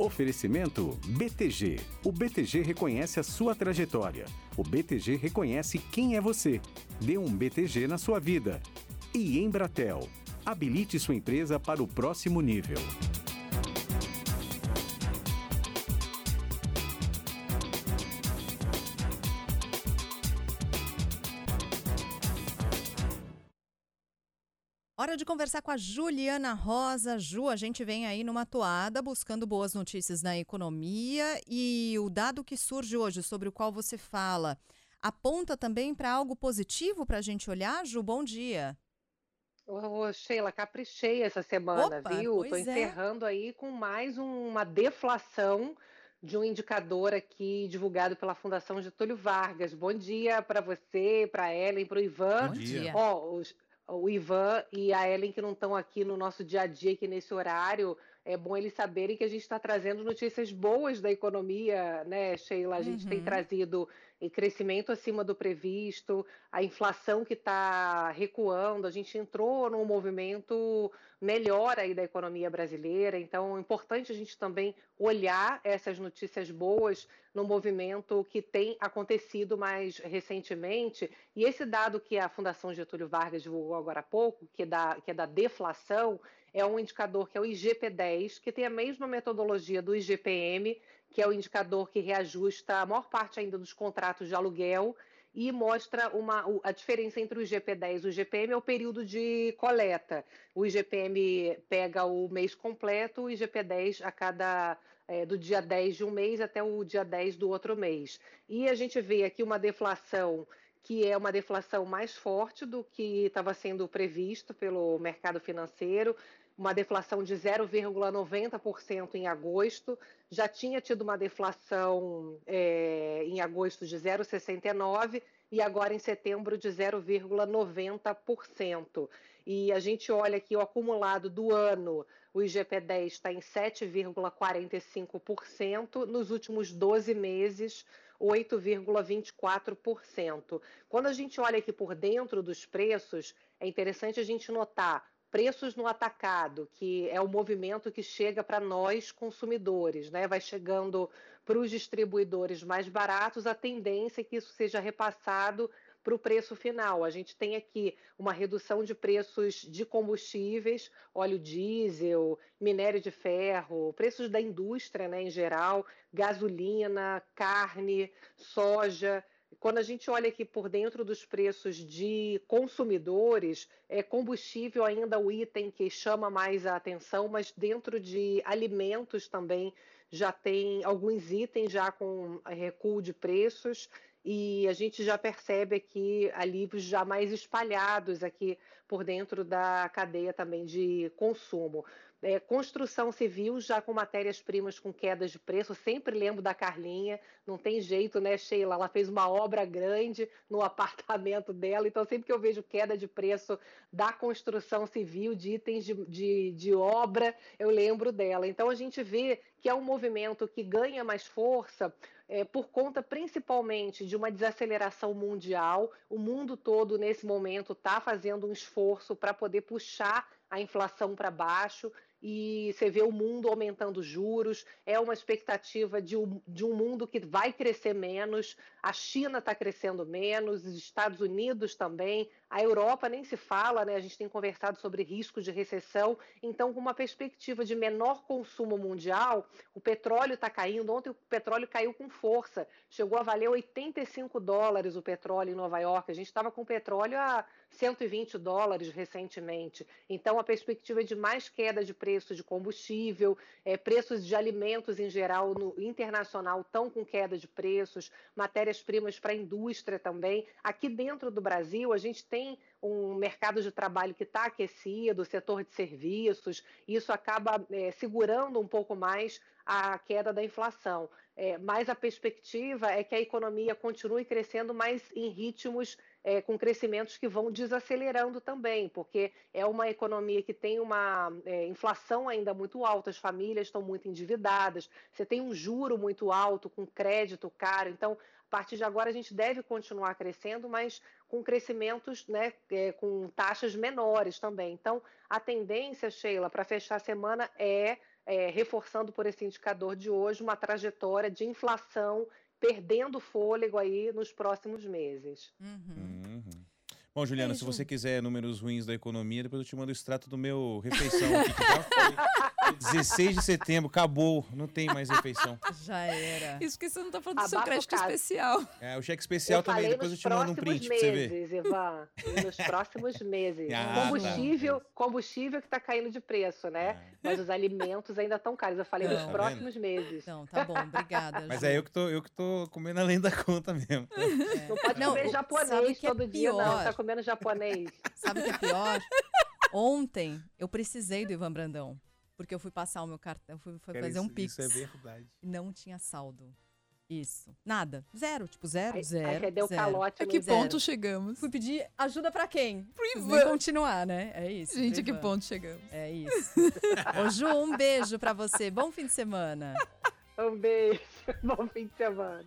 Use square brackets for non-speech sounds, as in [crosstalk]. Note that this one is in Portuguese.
Oferecimento BTG. O BTG reconhece a sua trajetória. O BTG reconhece quem é você. Dê um BTG na sua vida. E Embratel. Habilite sua empresa para o próximo nível. Hora de conversar com a Juliana Rosa. Ju, a gente vem aí numa toada buscando boas notícias na economia e o dado que surge hoje, sobre o qual você fala, aponta também para algo positivo para a gente olhar? Ju, bom dia. Ô, Sheila, caprichei essa semana, Opa, viu? Pois é. encerrando aí com mais um- uma deflação de um indicador aqui divulgado pela Fundação Getúlio Vargas. Bom dia para você, para Ellen, para o Ivan. Bom dia. Ó, os- o Ivan e a Ellen que não estão aqui no nosso dia a dia, aqui nesse horário, é bom eles saberem que a gente está trazendo notícias boas da economia, né, Sheila? A gente tem Uhum. trazido eh, crescimento acima do previsto, a inflação que está recuando, a gente entrou num movimento melhor aí da economia brasileira, então é importante a gente também olhar essas notícias boas no movimento que tem acontecido mais recentemente. E esse dado que a Fundação Getúlio Vargas divulgou agora há pouco, que é da, que é da deflação, é um indicador que é o IGP-10, que tem a mesma metodologia do IGPM, que é o indicador que reajusta a maior parte ainda dos contratos de aluguel e mostra uma, a diferença entre o IGP-10 e o IGPM é o período de coleta. O IGPM pega o mês completo, o IGP-10 a cada é, do dia 10 de um mês até o dia 10 do outro mês. E a gente vê aqui uma deflação que é uma deflação mais forte do que estava sendo previsto pelo mercado financeiro, uma deflação de 0,90% em agosto, já tinha tido uma deflação é, em agosto de 0,69% e agora em setembro de 0,90%. E a gente olha aqui o acumulado do ano, o IGP-10 está em 7,45%, nos últimos 12 meses, 8,24%. Quando a gente olha aqui por dentro dos preços, é interessante a gente notar preços no atacado, que é o movimento que chega para nós consumidores, né? Vai chegando para os distribuidores mais baratos, a tendência é que isso seja repassado para o preço final. A gente tem aqui uma redução de preços de combustíveis, óleo diesel, minério de ferro, preços da indústria né, em geral, gasolina, carne, soja. Quando a gente olha aqui por dentro dos preços de consumidores, é combustível ainda o item que chama mais a atenção, mas dentro de alimentos também já tem alguns itens já com recuo de preços e a gente já percebe aqui alívios já mais espalhados aqui por dentro da cadeia também de consumo. É, construção civil já com matérias-primas com quedas de preço. sempre lembro da Carlinha, não tem jeito, né, Sheila? Ela fez uma obra grande no [laughs] apartamento dela, então sempre que eu vejo queda de preço da construção civil, de itens de, de, de obra, eu lembro dela. Então a gente vê que é um movimento que ganha mais força é, por conta principalmente de uma desaceleração mundial. O mundo todo, nesse momento, está fazendo um esforço para poder puxar a inflação para baixo e você vê o mundo aumentando juros, é uma expectativa de um, de um mundo que vai crescer menos, a China está crescendo menos, os Estados Unidos também, a Europa nem se fala, né? A gente tem conversado sobre risco de recessão, então, com uma perspectiva de menor consumo mundial, o petróleo está caindo. Ontem o petróleo caiu com força, chegou a valer 85 dólares o petróleo em Nova York. A gente estava com petróleo a 120 dólares recentemente. Então, a perspectiva de mais queda de preço de combustível, é, preços de alimentos em geral no internacional estão com queda de preços, matérias-primas para a indústria também. Aqui dentro do Brasil, a gente tem um mercado de trabalho que está aquecido, o setor de serviços, isso acaba é, segurando um pouco mais a queda da inflação. É, mas a perspectiva é que a economia continue crescendo, mas em ritmos é, com crescimentos que vão desacelerando também, porque é uma economia que tem uma é, inflação ainda muito alta, as famílias estão muito endividadas, você tem um juro muito alto, com crédito caro, então a partir de agora a gente deve continuar crescendo, mas com crescimentos, né, é, com taxas menores também. Então, a tendência, Sheila, para fechar a semana é, é, reforçando por esse indicador de hoje, uma trajetória de inflação perdendo fôlego aí nos próximos meses. Uhum. Uhum. Bom, Juliana, se você quiser números ruins da economia, depois eu te mando o extrato do meu refeição aqui, que já foi [laughs] 16 de setembro, acabou, não tem mais refeição. Já era. Isso que você não tá falando do seu crédito especial. É, o cheque especial eu também, depois eu te mando um print meses, pra você ver. Ivan, nos próximos meses. [laughs] Ah, combustível, tá. combustível que tá caindo de preço, né? É. Mas os alimentos ainda estão caros. Eu falei não, nos tá próximos meses. Não, tá bom, obrigada. [laughs] Mas é eu que tô, eu que tô comendo além da conta mesmo. É. [laughs] Não pode não, comer japonês todo é dia, não. Tá comendo japonês. Sabe o que é pior? Ontem eu precisei do Ivan Brandão. Porque eu fui passar o meu cartão, fui, fui fazer isso, um pix. Isso é verdade. Não tinha saldo. Isso. Nada. Zero. Tipo, zero, aí, zero. Aí deu zero. calote A que zero. ponto chegamos? Fui pedir ajuda pra quem? Pro Ivan. continuar, né? É isso. Gente, a que ponto chegamos? É isso. Ô, Ju, um beijo pra você. Bom fim de semana. [laughs] Um beijo. Bom fim de semana.